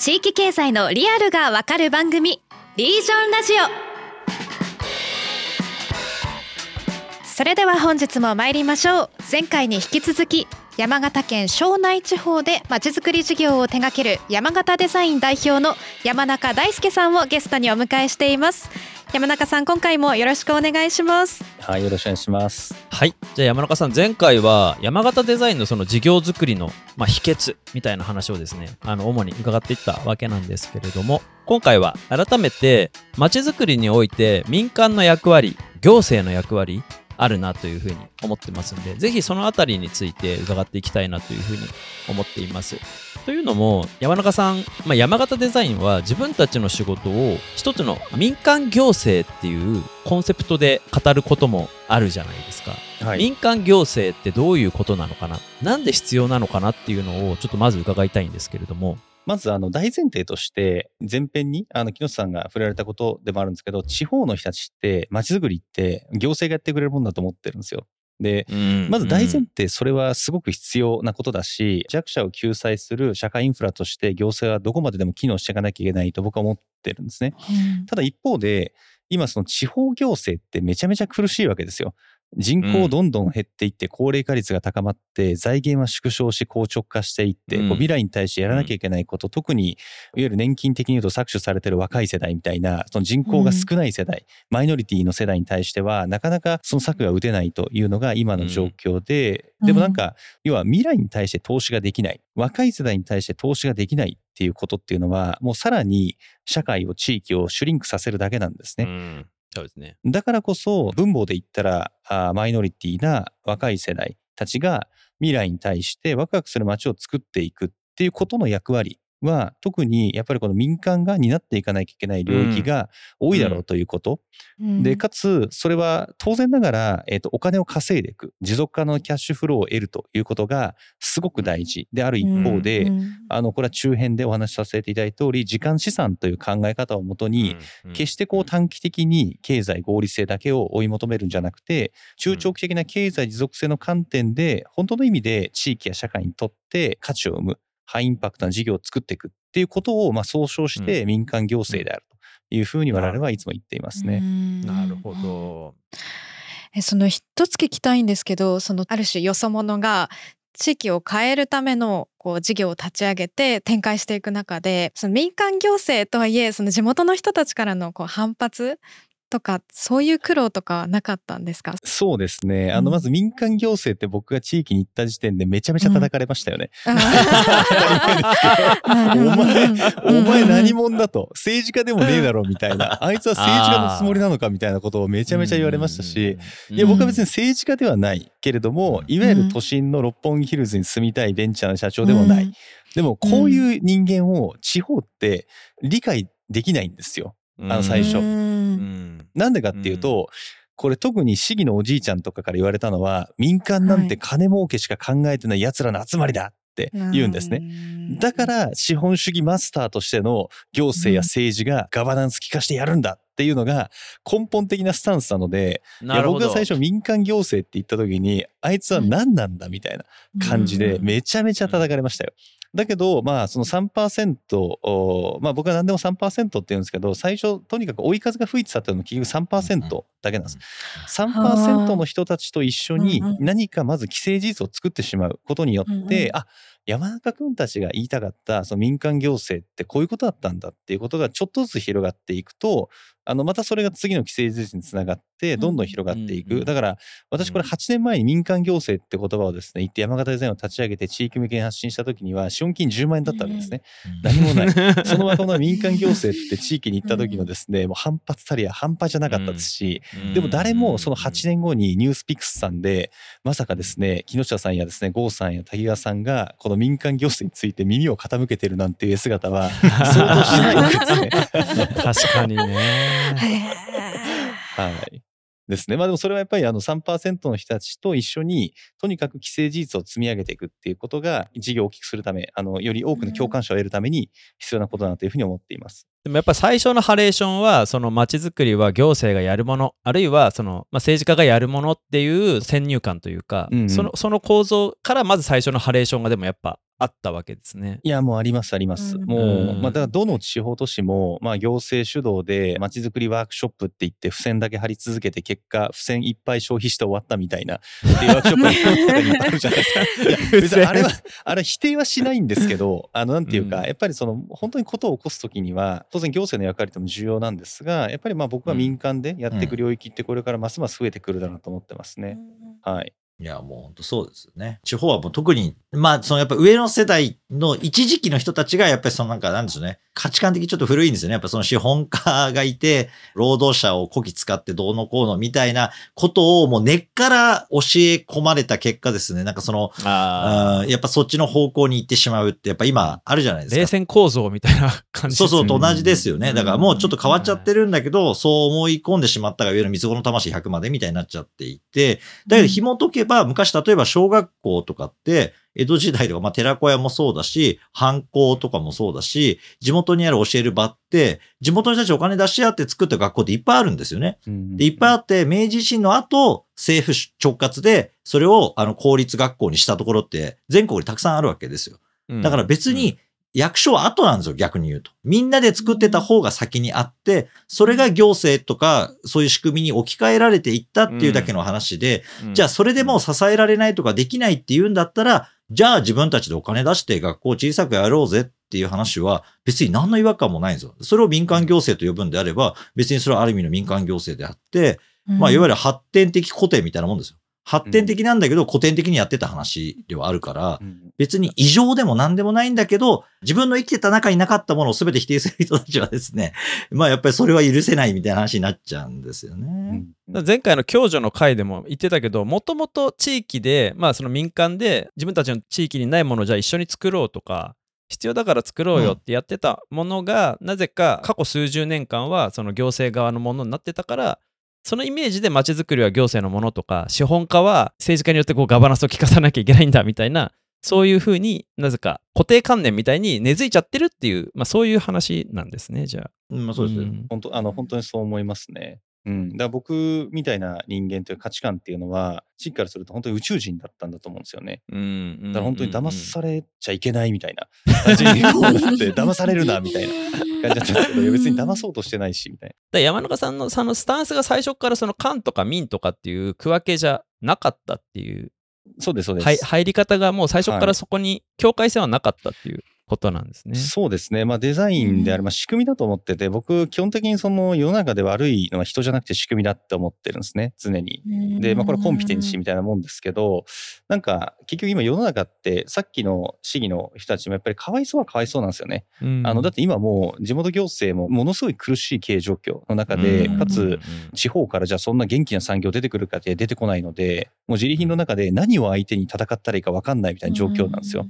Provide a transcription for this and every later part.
地域経済のリアルがわかる番組リージョンラジオ。それでは本日も参りましょう。前回に引き続き山形県庄内地方でまちづくり事業を手掛ける山形デザイン代表の山中大輔さんをゲストにお迎えしています。山中さん今回もよろしくお願いします。はいよろしくお願いします。はいじゃあ山中さん前回は山形デザインのその事業作りの、まあ、秘訣みたいな話をですねあの主に伺っていったわけなんですけれども今回は改めてまちづくりにおいて民間の役割行政の役割あるなというふうに思ってますんで、ぜひそのあたりについて伺っていきたいなというふうに思っています。というのも、山中さん、まあ、山形デザインは自分たちの仕事を一つの民間行政っていうコンセプトで語ることもあるじゃないですか。はい、民間行政ってどういうことなのかな？なんで必要なのかなっていうのをちょっとまず伺いたいんですけれども。まずあの大前提として前編にあの木下さんが触れられたことでもあるんですけど地方の人たちって街づくりって行政がやってくれるもんだと思ってるんですよ。で、まず大前提それはすごく必要なことだし弱者を救済する社会インフラとして行政はどこまででも機能していかなきゃいけないと僕は思ってるんですね。ただ一方で今その地方行政ってめちゃめちゃ苦しいわけですよ。人口どんどん減っていって高齢化率が高まって財源は縮小し硬直化していって、こう未来に対してやらなきゃいけないこと、特にいわゆる年金的に言うと搾取されてる若い世代みたいなその人口が少ない世代、マイノリティの世代に対してはなかなかその策が打てないというのが今の状況で、でもなんか要は未来に対して投資ができない若い世代に対して投資ができないっていうことっていうのはもうさらに社会を地域をシュリンクさせるだけなんですね。そうですね。だからこそ文法で言ったらあマイノリティな若い世代たちが未来に対してワクワクする街を作っていくっていうことの役割は特にやっぱりこの民間が担っていかなきゃいけない領域が多いだろうということ、うん、でかつそれは当然ながら、えーと、お金を稼いでいく。持続可能キャッシュフローを得るということがすごく大事である一方で、うん、あのこれは中編でお話しさせていただいた通り時間資産という考え方をもとに、決してこう短期的に経済合理性だけを追い求めるんじゃなくて中長期的な経済持続性の観点で本当の意味で地域や社会にとって価値を生むハイインパクトな事業を作っていくっていうことをまあ総称して民間行政であるというふうに我々はいつも言っていますね。なるほど。その一つ聞きたいんですけどそのある種よそ者が地域を変えるためのこう事業を立ち上げて展開していく中でその民間行政とはいえその地元の人たちからのこう反発とかそういう苦労とかなかったんですか？そうですね、あのまず民間行政って僕が地域に行った時点でめちゃめちゃ叩かれましたよね。うん、お前お前何者だと？政治家でもねえだろみたいな。あいつは政治家のつもりなのかみたいなことをめちゃめちゃ言われましたし。いや僕は別に政治家ではないけれどもいわゆる都心の六本木ヒルズに住みたいベンチャーの社長でもない。でもこういう人間を地方って理解できないんですよ。あの最初。なんでかっていうと、これ特に市議のおじいちゃんとかから言われたのは民間なんて金儲けしか考えてない奴らの集まりだって言うんですね。だから資本主義マスターとしての行政や政治がガバナンス効かしてやるんだっていうのが根本的なスタンスなのでいや僕が最初民間行政って言った時にあいつは何なんだみたいな感じでめちゃめちゃ叩かれましたよ。だけど、まあ、その3%、まあ、僕は何でも3%って言うんですけど、最初、とにかく追い風が吹いてたっていうのは結局3%だけなんです。3%の人たちと一緒に何かまず既成事実を作ってしまうことによって、あ山中君たちが言いたかったその民間行政ってこういうことだったんだっていうことがちょっとずつ広がっていくとあのまたそれが次の既成事実につながってどんどん広がっていく、だから私これ8年前に民間行政って言葉をですね言って山形デザインを立ち上げて地域向けに発信した時には資本金10万円だったわけですね、何もない。そのまま民間行政って地域に行った時のですね もう反発たりは半端じゃなかったですし、でも誰もその8年後にニュースピックスさんでまさかですね木下さんやですね郷さんや滝川さんがこの民間行政について耳を傾けてるなんていう姿は想像しないわけですね。確かにねはい。ですね。まあでもそれはやっぱりあの3%の人たちと一緒にとにかく既成事実を積み上げていくっていうことが事業を大きくするため、あのより多くの共感者を得るために必要なことだなというふうに思っています。でもやっぱ最初のハレーションはその街づくりは行政がやるものあるいはその、まあ、政治家がやるものっていう先入観というか、うんうん、そのその構造からまず最初のハレーションがでもやっぱあったわけですね。いや、もうありますあります。うんもう、うんまあ、だからどの地方都市も、まあ、行政主導で、まちづくりワークショップって言って、付箋だけ貼り続けて、結果、付箋いっぱい消費して終わったみたいな、っていうワークショップがあるじゃないですか。いや、別にあれは、あれは否定はしないんですけど、あの、なんていうか、うんやっぱりその、本当にことを起こすときには、当然行政の役割とも重要なんですが、やっぱりまあ僕は民間でやっていく領域ってこれからますます増えてくるだろうと思ってますね。はい。いや、もう本当そうですよね。地方はもう特に、まあ、そのやっぱ上の世代の一時期の人たちが、やっぱりそのなんか、なんでしょうね。価値観的にちょっと古いんですよね。やっぱその資本家がいて、労働者をこき使ってどうのこうのみたいなことをもう根っから教え込まれた結果ですね。なんかその、あやっぱそっちの方向に行ってしまうって、やっぱ今あるじゃないですか。冷戦構造みたいな感じそうそう、と同じですよね。うんだからもうちょっと変わっちゃってるんだけど、そう思い込んでしまったが、いわゆる三つ子の魂100までみたいになっちゃっていて、だけど紐解けば、昔例えば小学校とかって、江戸時代とか、まあ、寺子屋もそうだし、藩校とかもそうだし、地元にある教える場って、地元の人たちお金出し合って作った学校っていっぱいあるんですよね。で、いっぱいあって、明治維新の後、政府直轄で、それを、あの、公立学校にしたところって、全国にたくさんあるわけですよ。うんだから別に、役所は後なんですよ、逆に言うと。みんなで作ってた方が先にあって、それが行政とか、そういう仕組みに置き換えられていったっていうだけの話で、うんじゃあそれでもう支えられないとかできないって言うんだったら、じゃあ自分たちでお金出して学校小さくやろうぜっていう話は別に何の違和感もないんですよ。それを民間行政と呼ぶんであれば、別にそれはある意味の民間行政であって、まあいわゆる発展的固定みたいなもんですよ。発展的なんだけど古典的にやってた話ではあるから、うん。別に異常でも何でもないんだけど、自分の生きてた中になかったものを全て否定する人たちはですね、まあやっぱりそれは許せないみたいな話になっちゃうんですようね。ん。だから前回の共助の回でも言ってたけどもともと地域でまあその民間で自分たちの地域にないものをじゃあ一緒に作ろうとか必要だから作ろうよってやってたものが、なぜか過去数十年間はその行政側のものになってたからそのイメージで街づくりは行政のものとか資本家は政治家によってこうガバナンスを聞かさなきゃいけないんだみたいなそういうふうになぜか固定観念みたいに根付いちゃってるっていう、まあ、そういう話なんですねじゃあ。うん、まあそうですよ。ん本当あの本当にそう思いますね。うん、だから僕みたいな人間という価値観っていうのは地域からすると本当に宇宙人だったんだと思うんですよね。うんだから本当に騙れされちゃいけないみたいな感じにこうなって騙されるなみたいな感じだったんですけどいや別に騙そうとしてないしみたいな。だ山中さんのそのスタンスが最初からその官とか民とかっていう区分けじゃなかったっていうそうですそうです。はい入り方がもう最初かはいらそこに境界線はなかったっていうことなんですね。そうですね。まあデザインである、まあ仕組みだと思ってて、僕基本的にその世の中で悪いのは人じゃなくて仕組みだって思ってるんですね。常に。で、まあこれコンピテンシーみたいなもんですけど、なんか結局今世の中ってさっきの市議の人たちもやっぱりかわいそうはかわいそうなんですよね。うんあの、だって今もう地元行政もものすごい苦しい経営状況の中で、うんかつ地方からじゃあそんな元気な産業出てくるかって出てこないので、もう自利品の中で何を相手に戦ったらいいか分かんないみたいな状況なんですよ。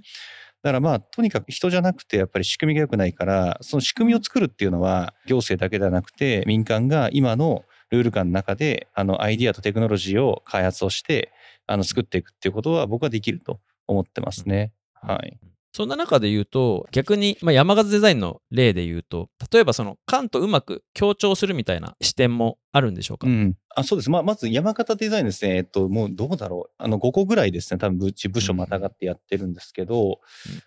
だからまあとにかく人じゃなくてやっぱり仕組みが良くないからその仕組みを作るっていうのは行政だけではなくて民間が今のルール感の中であのアイディアとテクノロジーを開発をしてあの作っていくっていうことは僕はできると思ってますね。はい。そんな中で言うと逆に、まあ、山形デザインの例で言うと例えばその官とうまく協調するみたいな視点もあるんでしょうか、うん、あそうです、まあ、まず山形デザインですね、えっと、もうどうだろう、あの5個ぐらいですね、多分うち部署またがってやってるんですけど、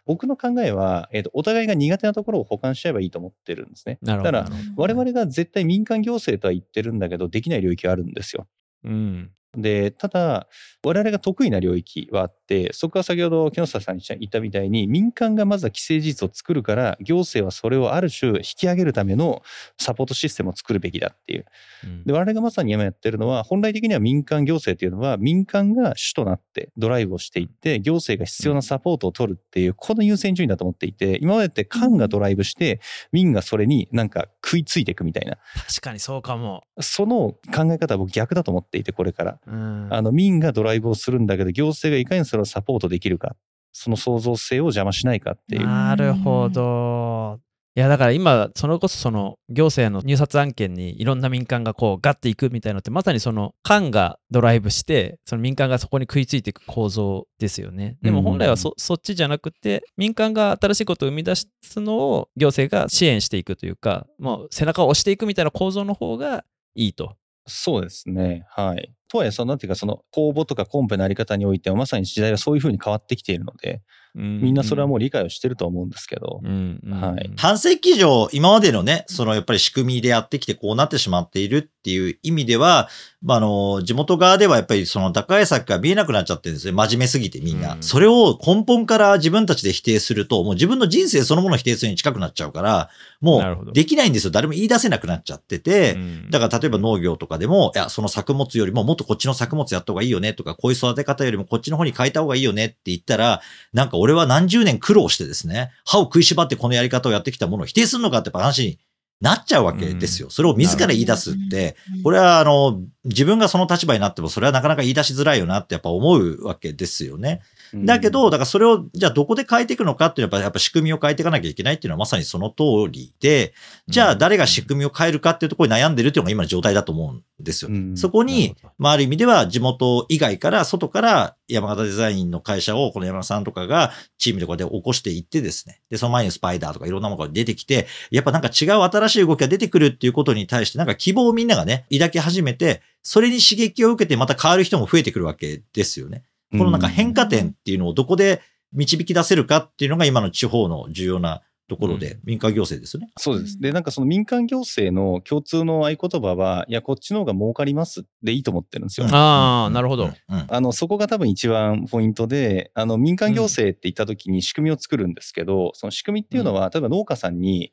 僕の考えは、えっと、お互いが苦手なところを補完しちゃえばいいと思ってるんですね。なるほどだから我々が絶対民間行政とは言ってるんだけど、できない領域はあるんですよ。どうんで、ただ、我々が得意な領域はあって、そこは先ほど木下さんに言ったみたいに、民間がまずは既成事実を作るから、行政はそれをある種引き上げるためのサポートシステムを作るべきだっていう。うんで、我々がまさに今やってるのは、本来的には民間行政っていうのは、民間が主となってドライブをしていって、行政が必要なサポートを取るっていう、この優先順位だと思っていて、今までって官がドライブして、民がそれになんか食いついていくみたいな、確かにそうかも、その考え方は僕逆だと思っていて、これから。うんあの、民がドライブをするんだけど、行政がいかにそれをサポートできるか、その創造性を邪魔しないかっていう。なるほど。いやだから今それこそその行政の入札案件にいろんな民間がこうガッていくみたいなのってまさにその官がドライブしてその民間がそこに食いついていく構造ですよね。でも本来はそ,、そっちじゃなくて民間が新しいことを生み出すのを行政が支援していくというかもう背中を押していくみたいな構造の方がいいと。そうですね。はい。とはいえ、その、なんていうか、その、公募とかコンペのあり方においては、まさに時代はそういうふうに変わってきているので、みんなそれはもう理解をしてると思うんですけど、うん。うん。はい。半世紀以上、今までのね、そのやっぱり仕組みでやってきてこうなってしまっているっていう意味では、まあ、あの、地元側ではやっぱりその打開策が見えなくなっちゃってるんですね。真面目すぎてみんな。うん。それを根本から自分たちで否定すると、もう自分の人生そのものを否定するに近くなっちゃうから、もうできないんですよ。誰も言い出せなくなっちゃってて、うん。だから例えば農業とかでも、いや、その作物よりももっとこっちの作物やった方がいいよねとか、こういう育て方よりもこっちの方に変えた方がいいよねって言ったら、なんか俺は何十年苦労してですね、歯を食いしばってこのやり方をやってきたものを否定するのかって話になっちゃうわけですよ。それを自ら言い出す。って、これはあの、自分がその立場になってもそれはなかなか言い出しづらいよなってやっぱ思うわけですよね。だけど、だからそれを、じゃあどこで変えていくのかっていうのは、やっぱ仕組みを変えていかなきゃいけないっていうのはまさにその通りで、じゃあ誰が仕組みを変えるかっていうところに悩んでるっていうのが今の状態だと思うんですよ。うん。そこにまあある意味では地元以外から、外から山形デザインの会社をこの山田さんとかがチームでこうやって起こしていってですね。で、その前にスパイダーとかいろんなものが出てきて、やっぱなんか違う新しい動きが出てくるっていうことに対して、なんか希望をみんながね、抱き始めて、それに刺激を受けてまた変わる人も増えてくるわけですよね。このなんか変化点っていうのをどこで導き出せるかっていうのが今の地方の重要なところで、民間行政ですよね。そうです。で、なんかその民間行政の共通の合言葉は、いや、こっちの方が儲かりますでいいと思ってるんですよ。ああ、なるほど。うん。うんあの、そこが多分一番ポイントで、あの、民間行政って言った時に仕組みを作るんですけど、その仕組みっていうのは、例えば農家さんに、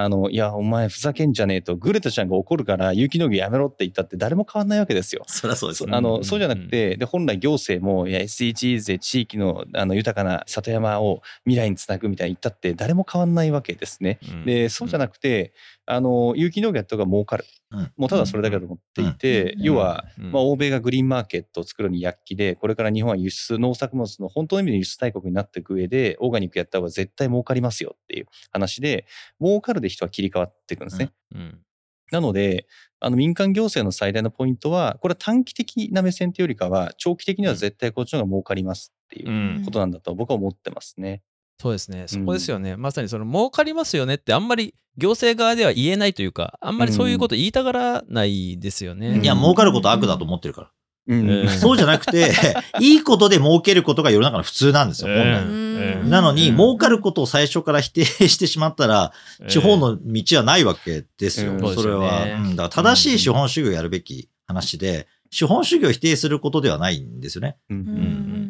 あの、いや、お前ふざけんじゃねえと、グレタちゃんが怒るから有機農業やめろって言ったって誰も変わんないわけですよ。そりゃそうですそね。あのうんそうじゃなくて、で本来行政もいや SDGs で地域のあの豊かな里山を未来につなぐみたいに言ったって誰も変わんないわけですね。でそうじゃなくてあの有機農業やった方が儲かる、うん。もうただそれだけだと思っていて、うん。要は、うん。まあ、欧米がグリーンマーケットを作るのに躍起でこれから日本は輸出農作物の本当の意味で輸出大国になっていく上でオーガニックやった方が絶対儲かりますよっていう話で儲かるで人は切り替わっていくんですね。うん。なので、あの民間行政の最大のポイントは、これは短期的な目線というよりかは、長期的には絶対こっちの方が儲かりますっていううん。ことなんだと僕は思ってますね。そうですね。そこですよね。まさにその儲かりますよねってあんまり行政側では言えないというか、あんまりそういうこと言いたがらないですよね。うんいや、儲かることは悪だと思ってるから。うんうんそうじゃなくて、いいことで儲けることが世の中の普通なんですよ、本来。うんなのに、うん儲かることを最初から否定してしまったら、地方の道はないわけですよ。うんそれは。うんだから正しい資本主義をやるべき話で、資本主義を否定することではないんですよね。うん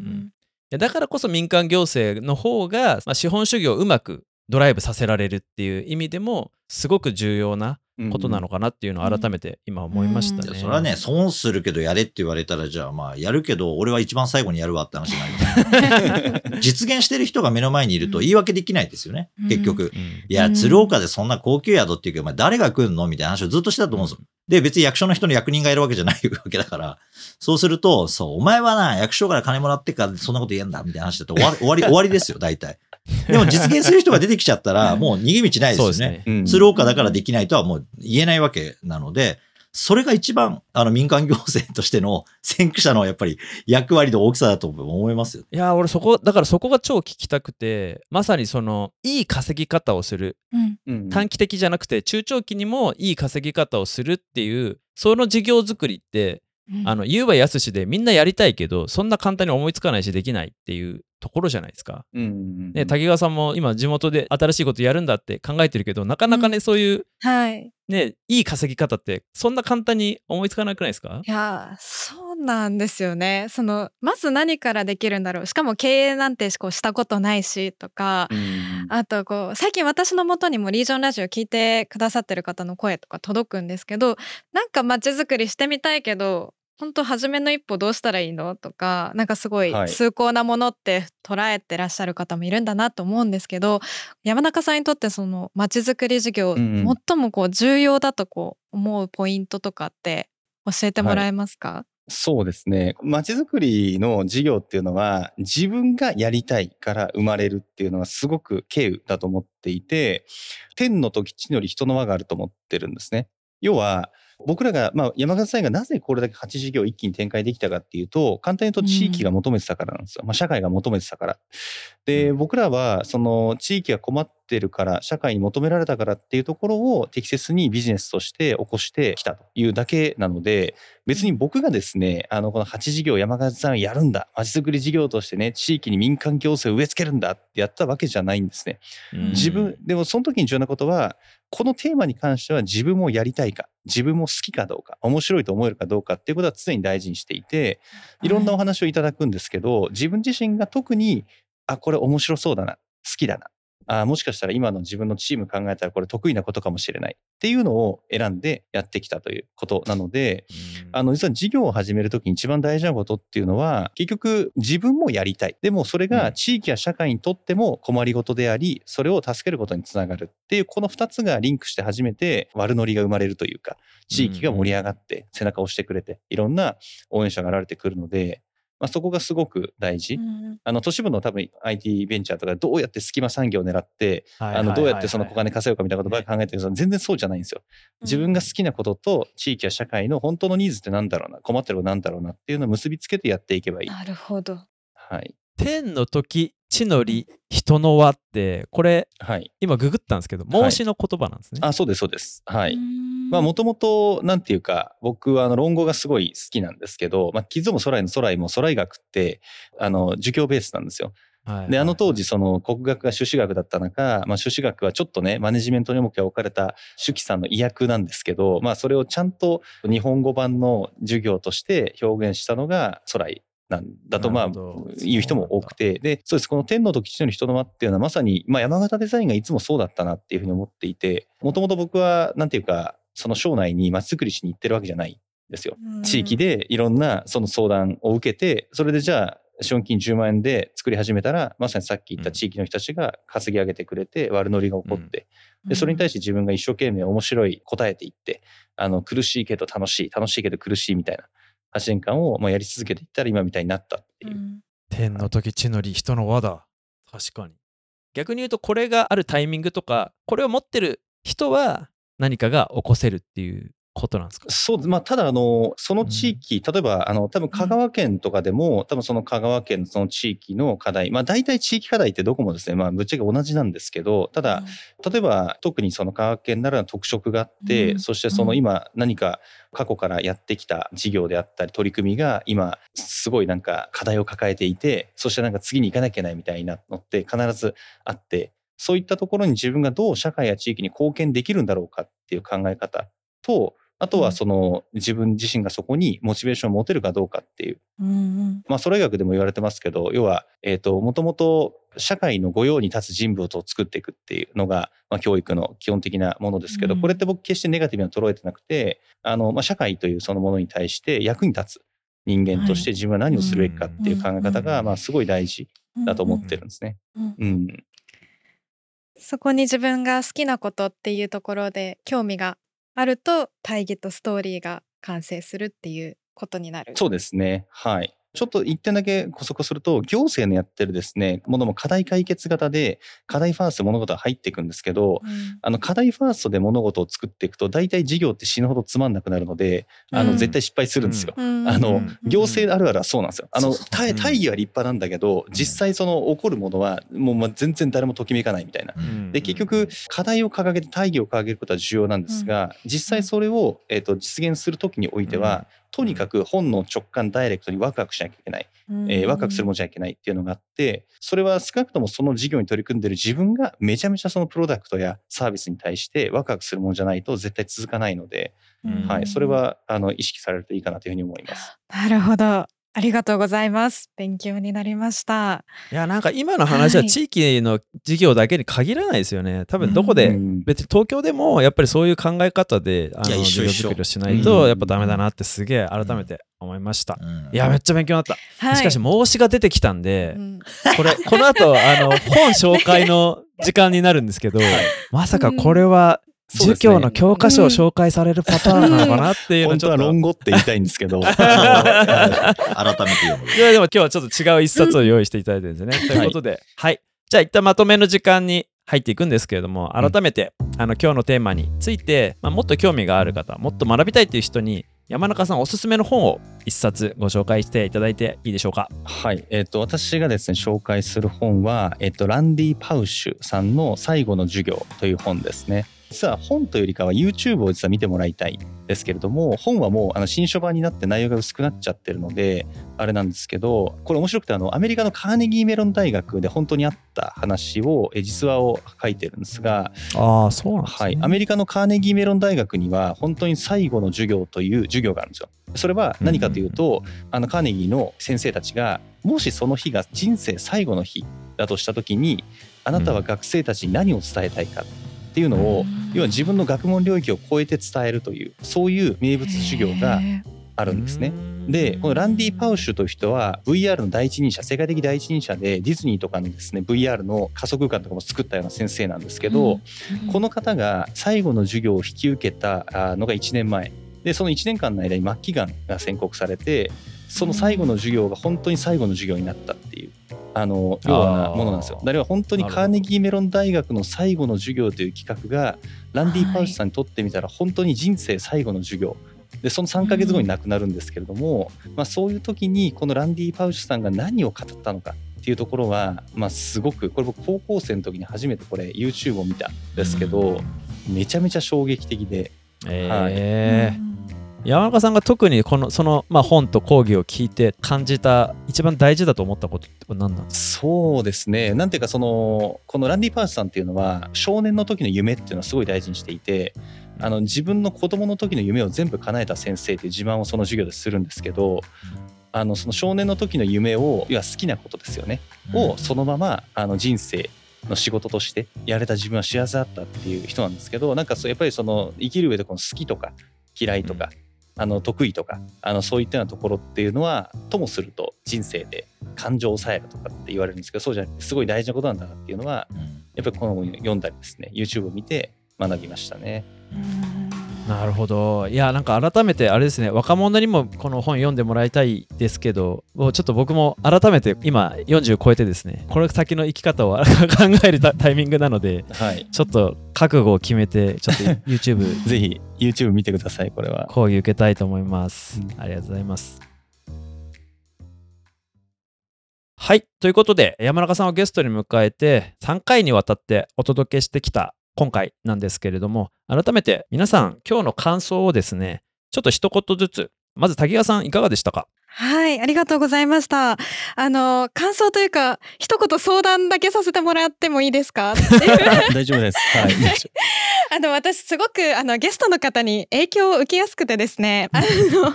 だからこそ民間行政の方が、資本主義をうまくドライブさせられるっていう意味でもすごく重要なことなのかなっていうのを改めて今思いましたね。いやそれはね、損するけどやれって言われたら、じゃあまあ、やるけど、俺は一番最後にやるわって話になる。実現してる人が目の前にいると言い訳できないですよね、うん結局。うんいや、うん鶴岡でそんな高級宿っていうか、まあ、誰が来るのみたいな話をずっとしてたと思うんですよ。で、別に役所の人の役人がいるわけじゃないわけだから、そうすると、そう、お前はな、役所から金もらってからそんなこと言えんだ、みたいな話だと終わり、終わり、終わりですよ、大体。でも実現する人が出てきちゃったら、もう逃げ道ないですよね。そうですね。うん鶴岡だからできないとはもう言えないわけなので、それが一番、あの、民間行政としての 先駆者のやっぱり役割の大きさだと思いますよ。いや俺そこだからそこが超聞きたくてまさにそのいい稼ぎ方をする。うん。うん短期的じゃなくて中長期にもいい稼ぎ方をするっていうその事業作りってあの言うはやすしでみんなやりたいけどそんな簡単に思いつかないしできないっていうところじゃないですか。うんね、滝川さんも今地元で新しいことやるんだって考えてるけどなかなかね、うん。そういうはい。ねいい稼ぎ方ってそんな簡単に思いつかなくないですか？いやそうなんですよね。そのまず何からできるんだろう。しかも経営なんてこうしたことないしとか、うん。あとこう最近私のもとにもリージョンラジオ聞いてくださってる方の声とか届くんですけどなんか街づくりしてみたいけど本当初めの一歩どうしたらいいの？とかなんかすごいはい。崇高なものって捉えてらっしゃる方もいるんだなと思うんですけど山中さんにとってその街づくり事業、うんうん。最もこう重要だとこう思うポイントとかって教えてもらえますか、そうですね。まちづくりの事業っていうのは、自分がやりたいから生まれるっていうのはすごく経由だと思っていて、天の時地のより人の輪があると思ってるんですね。要は、僕らが、まあ、山形さんがなぜこれだけ8事業一気に展開できたかっていうと、簡単に言うと地域が求めてたからなんですよ。まあ、社会が求めてたから。で、僕らは、その地域が困っってるから社会に求められたからっていうところを適切にビジネスとして起こしてきたというだけなので別に僕がですねあのこの8事業山形さんやるんだまちづくり事業としてね地域に民間行政を植え付けるんだってやったわけじゃないんですね。自分でもその時に重要なことはこのテーマに関しては自分もやりたいか自分も好きかどうか面白いと思えるかどうかっていうことは常に大事にしていていろんなお話をいただくんですけど、自分自身が特にあこれ面白そうだな好きだなあもしかしたら今の自分のチーム考えたらこれ得意なことかもしれないっていうのを選んでやってきたということなので、あの実は事業を始めるときに一番大事なことっていうのは結局自分もやりたい。でもそれが地域や社会にとっても困りごとでありそれを助けることにつながるっていうこの2つがリンクして初めて悪ノリが生まれるというか地域が盛り上がって背中を押してくれていろんな応援者が現れてくるのでまあ、そこがすごく大事。うんあの都市部の多分 IT ベンチャーとかどうやって隙間産業を狙って、あのどうやってそのお金稼ぐかみたいなことばっかり考えてるけど、全然そうじゃないんですよ。自分が好きなことと地域や社会の本当のニーズってなんだろうな、困ってることなんだろうなっていうのを結びつけてやっていけばいい。なるほど。はい。天の時地の利人の輪ってこれはい。今ググったんですけどはい孟子の言葉なんですね。あ、そうです、そうです。はい。うんまあもともとなんていうか僕はあの論語がすごい好きなんですけど、まあ、傷も空への空へも空医学ってあの儒教ベースなんですよ。はいであの当時その国学が朱子学だった中、まあ、朱子学はちょっとねマネジメントに重きが置かれた朱記さんの意訳なんですけど、まあ、それをちゃんと日本語版の授業として表現したのが空井なんだとまあ言う人も多くて。でそうです。この天の時地の人の間っていうのはまさに、まあ、山形デザインがいつもそうだったなっていうふうに思っていてもともと僕はなんていうかその省内にまちづくりしに行ってるわけじゃないんですよ。地域でいろんなその相談を受けてそれでじゃあ資本金10万円で作り始めたらまさにさっき言った地域の人たちが稼ぎ上げてくれて悪ノリが起こって、でそれに対して自分が一生懸命面白い答えていってあの苦しいけど楽しい楽しいけど苦しいみたいな8年間をまあやり続けていったら今みたいになったっていう。うん。天の時地の利人の輪だ。確かに。逆に言うとこれがあるタイミングとかこれを持ってる人は何かが起こせるっていうことなんですか？そうまあ、ただあのその地域、例えばあの多分香川県とかでも、多分その香川県のその地域の課題まあ大体地域課題ってどこもですねまあぶっちゃけ同じなんですけどただ、例えば特にその香川県なら特色があって、うん。そしてその今何か過去からやってきた事業であったり取り組みが今すごいなんか課題を抱えていてそしてなんか次に行かなきゃいけないみたいなのって必ずあってそういったところに自分がどう社会や地域に貢献できるんだろうかっていう考え方とあとはその自分自身がそこにモチベーションを持てるかどうかっていう。うんうん。まあ、それ学でも言われてますけど要は、えー、ともともと社会の御用に立つ人物を作っていくっていうのが、まあ、教育の基本的なものですけど、うん。これって僕決してネガティブには捉えてなくてあの、まあ、社会というそのものに対して役に立つ人間として自分は何をするべきかっていう考え方が、うんまあ、すごい大事だと思ってるんですね。うん。うん。そこに自分が好きなことっていうところで興味があると大義とストーリーが完成するっていうことになる。そうですね。はい。ちょっと一点だけ補足すると、行政のやってるですね、ものも課題解決型で、課題ファーストで物事が入っていくんですけど、うん。あの課題ファーストで物事を作っていくと、大体事業って死ぬほどつまんなくなるので、あのうん。絶対失敗するんですよ。うん。あのうん。行政あるあるはそうなんですよ。あの大義は立派なんだけど、実際その起こるものはもうまあ全然誰もときめかないみたいな。で結局課題を掲げて大義を掲げることは重要なんですが、実際それを、えー、と実現する時においては、とにかく本能直感ダイレクトにワクワクしなきゃいけない、えーワクワクするものじゃいけないっていうのがあってそれは少なくともその事業に取り組んでる自分がめちゃめちゃそのプロダクトやサービスに対してワクワクするものじゃないと絶対続かないので、うんはい、それはあの意識されるといいかなというふうに思います。なるほど。ありがとうございます。勉強になりました。いやなんか今の話ははい。地域の事業だけに限らないですよね。多分どこうでん。別に東京でもやっぱりそういう考え方であの事業作りをしないうん。とやっぱダメだなってすげえ改めて思いました。うん。いやめっちゃ勉強になった。はい。しかし孟子が出てきたんでうん。これこの後あの本紹介の時間になるんですけどまさかこれはそうですね。儒教の教科書を紹介されるパターンなのかなっていうの本当はちょっと。論語って言いたいんですけど。改めて読む。いやでも今日はちょっと違う一冊を用意していただいてるんですね。ということで、はい。じゃあ一旦まとめの時間に入っていくんですけれども、改めて、あの今日のテーマについて、まあ、もっと興味がある方、もっと学びたいという人に、山中さんおすすめの本を一冊ご紹介していただいていいでしょうか？はい、えっ、と私がですね紹介する本はえっ、とランディ・パウシュさんの最後の授業という本ですね。実は本というよりかは YouTube を実は見てもらいたいんですけれども本はもうあの新書版になって内容が薄くなっちゃってるのであれなんですけどこれ面白くてあのアメリカのカーネギーメロン大学で本当にあった話をえ実話を書いてるんですがああそうなんはい、アメリカのカーネギーメロン大学には本当に最後の授業という授業があるんですよ。それは何かというと、あのカーネギーの先生たちがもしその日が人生最後の日だとした時にあなたは学生たちに何を伝えたいかっていうのを、要は自分の学問領域を超えて伝えるというそういう名物授業があるんですね。でこのランディ・パウシュという人は VR の第一人者世界的第一人者でディズニーとかのですね VR の仮想空間とかも作ったような先生なんですけど、この方が最後の授業を引き受けたあのが1年前。でその1年間の間に末期がんが宣告されてその最後の授業が本当に最後の授業になったっていうあのようなものなんですよ。だから本当にカーネギーメロン大学の最後の授業という企画がランディ・パウシュさんにとってみたら本当に人生最後の授業。でその3ヶ月後に亡くなるんですけれども、まあ、そういう時にこのランディ・パウシュさんが何を語ったのかっていうところは、まあ、すごくこれ僕高校生の時に初めてこれ YouTube を見たんですけどめちゃめちゃ衝撃的で。えー。うん山中さんが特にこのその、まあ、本と講義を聞いて感じた一番大事だと思ったことって何なんですそうですね。なんていうかそのこのランディ・パウシュさんっていうのは少年の時の夢っていうのはすごい大事にしていてあの自分の子供の時の夢を全部叶えた先生っていう自慢をその授業でするんですけどあのその少年の時の夢を要は好きなことですよね、をそのままあの人生の仕事としてやれた自分は幸せだったっていう人なんですけどなんかそうやっぱりその生きる上でこの好きとか嫌いとか、あの得意とかあのそういったようなところっていうのはともすると人生で感情を抑えるとかって言われるんですけどそうじゃなくてすごい大事なことなんだなっていうのはうんやっぱりこの本読んだりですね YouTube を見て学びましたね。なるほど。いやなんか改めてあれですね。若者にもこの本読んでもらいたいですけどもうちょっと僕も改めて今40超えてですね。これ先の生き方を 考えるタタイミングなのではい、ちょっと覚悟を決めてちょっと YouTube ぜひ YouTube 見てくださいこれは。講義受けたいと思います、うん。ありがとうございます。はい。ということで山中さんをゲストに迎えて3回にわたってお届けしてきた今回なんですけれども改めて皆さん今日の感想をですねちょっと一言ずつまず滝川さんいかがでしたか？はい、ありがとうございました。あの、感想というか、一言相談だけさせてもらってもいいですか？大丈夫です。はい。あの、私すごく、あの、ゲストの方に影響を受けやすくてですね、あの、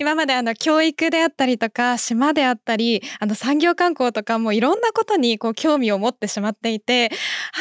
今まであの、教育であったりとか、島であったり、あの、産業観光とかもいろんなことにこう、興味を持ってしまっていて、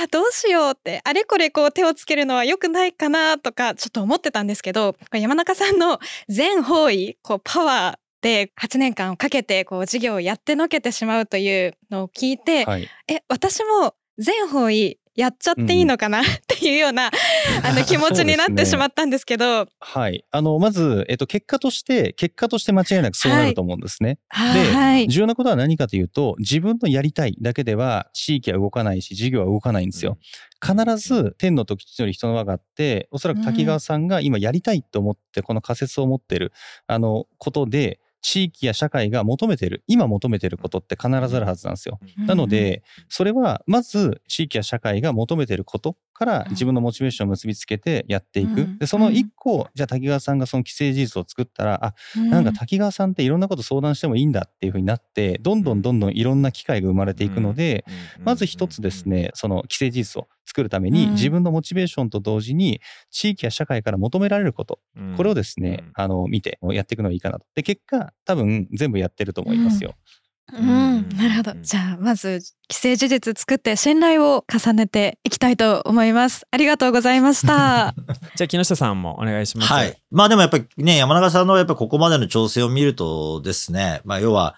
あ、どうしようって、あれこれこう、手をつけるのは良くないかなとか、ちょっと思ってたんですけど、山中さんの全方位、こう、パワー、で8年間をかけてこう授業をやってのけてしまうというのを聞いて、夫はい。え私も全方位やっちゃっていいのかな、っていうような あの気持ちになってしまったんですけどはい。あの、まず、えっと、結果として、結果として間違いなくそうなると思うんですね。ではい重要なことは何かというと、自分のやりたいだけでは、地域は動かないし、事業は動かないんですよ。必ず天の時地のり人の輪があっておそらく滝川さんが今やりたいと思ってこの仮説を持ってるあのことで地域や社会が求めてる今求めてることって必ずあるはずなんですよ。なのでそれはまず地域や社会が求めてることから自分のモチベーションを結びつけてやっていく。うん。でその一個じゃあ滝川さんがその既成事実を作ったらあなんか滝川さんっていろんなこと相談してもいいんだっていうふうになってどんどんどんどんいろんな機会が生まれていくので、まず一つですね、その既成事実を作るために、うん。自分のモチベーションと同時に、地域や社会から求められること、これをですね、あの、見てやっていくのがいいかなと。で、結果、多分全部やってると思いますよ。うん、なるほど。じゃあまず既成事実作って信頼を重ねていきたいと思います。ありがとうございました。じゃあ木下さんもお願いします。はい。まあでもやっぱりね、山中さんのやっぱここまでの調整を見るとですね、まあ要は、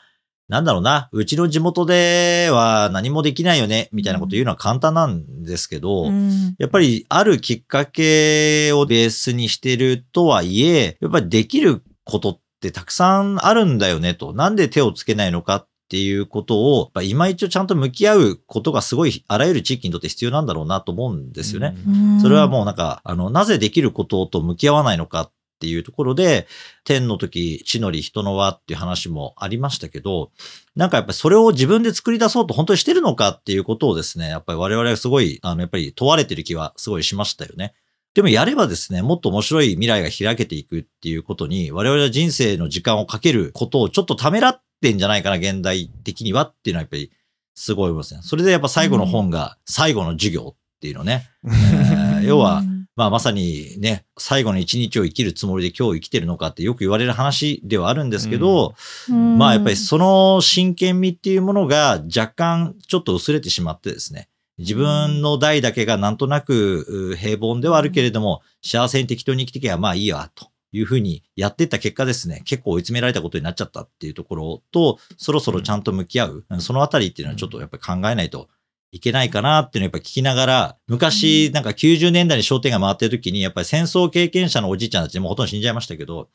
なんだろうな、うちの地元では何もできないよね、みたいなこと言うのは簡単なんですけど、うんやっぱりあるきっかけをベースにしてるとはいえ、やっぱりできることってたくさんあるんだよねと。なんで手をつけないのかっていうことを、やっぱ今一度ちゃんと向き合うことがすごいあらゆる地域にとって必要なんだろうなと思うんですよね。うんそれはもうなんか、あの、なぜできることと向き合わないのかっっていうところで、天の時、地の利、人の輪っていう話もありましたけど、なんかやっぱりそれを自分で作り出そうと本当にしてるのかっていうことをですね、やっぱり我々はすごい、あの、やっぱり問われてる気はすごいしましたよね。でもやればですね、もっと面白い未来が開けていくっていうことに、我々は人生の時間をかけることをちょっとためらってんじゃないかな、現代的にはっていうのはやっぱりすごい思いますね。それでやっぱ最後の本が最後の授業っていうのね。えー要は、まあまさにね、最後の一日を生きるつもりで今日生きてるのかってよく言われる話ではあるんですけど、うんまあやっぱりその真剣味っていうものが若干ちょっと薄れてしまってですね、自分の代だけがなんとなくう平凡ではあるけれども、幸せに適当に生きてきゃまあいいや、というふうにやっていった結果ですね、結構追い詰められたことになっちゃったっていうところと、そろそろちゃんと向き合う、そのあたりっていうのはちょっとやっぱり考えないといけないかなっていうのをやっぱ聞きながら、昔なんか90年代に商店が回ってる時に、やっぱり戦争経験者のおじいちゃんたちもうほとんど死んじゃいましたけど、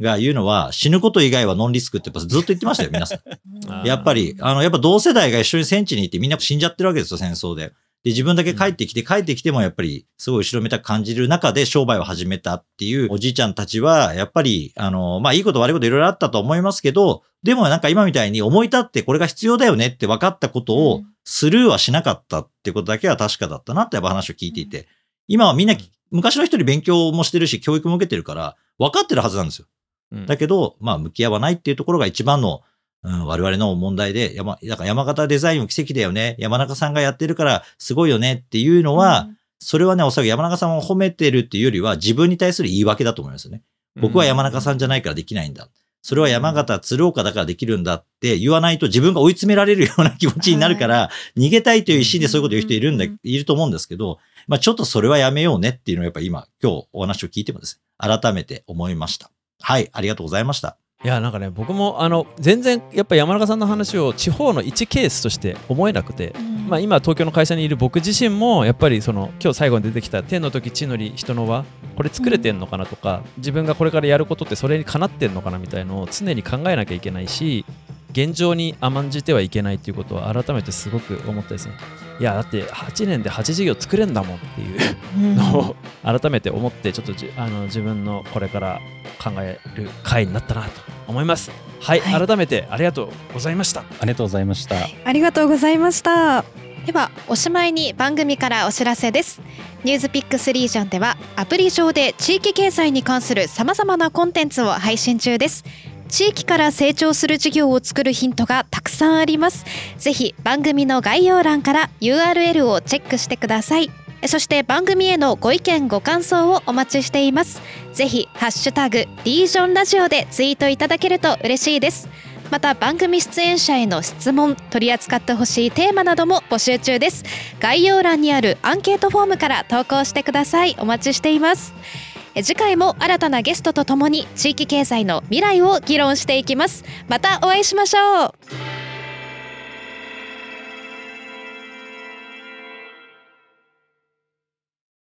が言うのは死ぬこと以外はノンリスクってやっぱずっと言ってましたよ、皆さ ん。やっぱり、あの、やっぱ同世代が一緒に戦地に行ってみんな死んじゃってるわけですよ、戦争で。で、自分だけ帰ってきて、帰ってきてもやっぱり、すごい後ろめたく感じる中で商売を始めたっていうおじいちゃんたちは、やっぱり、あの、まあ、いいこと悪いこといろいろあったと思いますけど、でもなんか今みたいに思い立ってこれが必要だよねって分かったことをスルーはしなかったってことだけは確かだったなってやっぱ話を聞いていて、今はみんな昔の人に勉強もしてるし、教育も受けてるから、分かってるはずなんですよ。うんだけど、まあ、向き合わないっていうところが一番の、うん、我々の問題で、山、だから山形デザインも奇跡だよね。山中さんがやってるからすごいよねっていうのは、それはね、おそらく山中さんを褒めてるっていうよりは、自分に対する言い訳だと思いますよね。僕は山中さんじゃないからできないんだ。それは山形、鶴岡だからできるんだって言わないと自分が追い詰められるような気持ちになるから、逃げたいという意思でそういうこと言う人いるんだ、うんいると思うんですけど、まあちょっとそれはやめようねっていうのをやっぱ今、今日お話を聞いてもですね、改めて思いました。はい、ありがとうございました。いやなんかね僕もあの全然やっぱ山中さんの話を地方の一ケースとして思えなくて、うんまあ、今東京の会社にいる僕自身もやっぱりその今日最後に出てきた天の時地の利人の輪これ作れてんのかなとか、自分がこれからやることってそれにかなってんのかなみたいのを常に考えなきゃいけないし現状に甘んじてはいけないっていうことは改めてすごく思ったですねいやだって8年で8事業作れんだもんっていうのを改めて思ってちょっとじあの自分のこれから考える回になったなと思いますはい、はい改めてありがとうございましたありがとうございました。ありがとうございました。ではおしまいに番組からお知らせです。ニュースピックスリージョンではアプリ上で地域経済に関するさまざまなコンテンツを配信中です。地域から成長する事業を作るヒントがたくさんあります。ぜひ番組の概要欄から URL をチェックしてください。そして番組へのご意見ご感想をお待ちしています。ぜひハッシュタグリージョンラジオでツイートいただけると嬉しいです。また番組出演者への質問取り扱ってほしいテーマなども募集中です概要欄にあるアンケートフォームから投稿してくださいお待ちしています次回も新たなゲストとともに地域経済の未来を議論していきます。またお会いしましょう。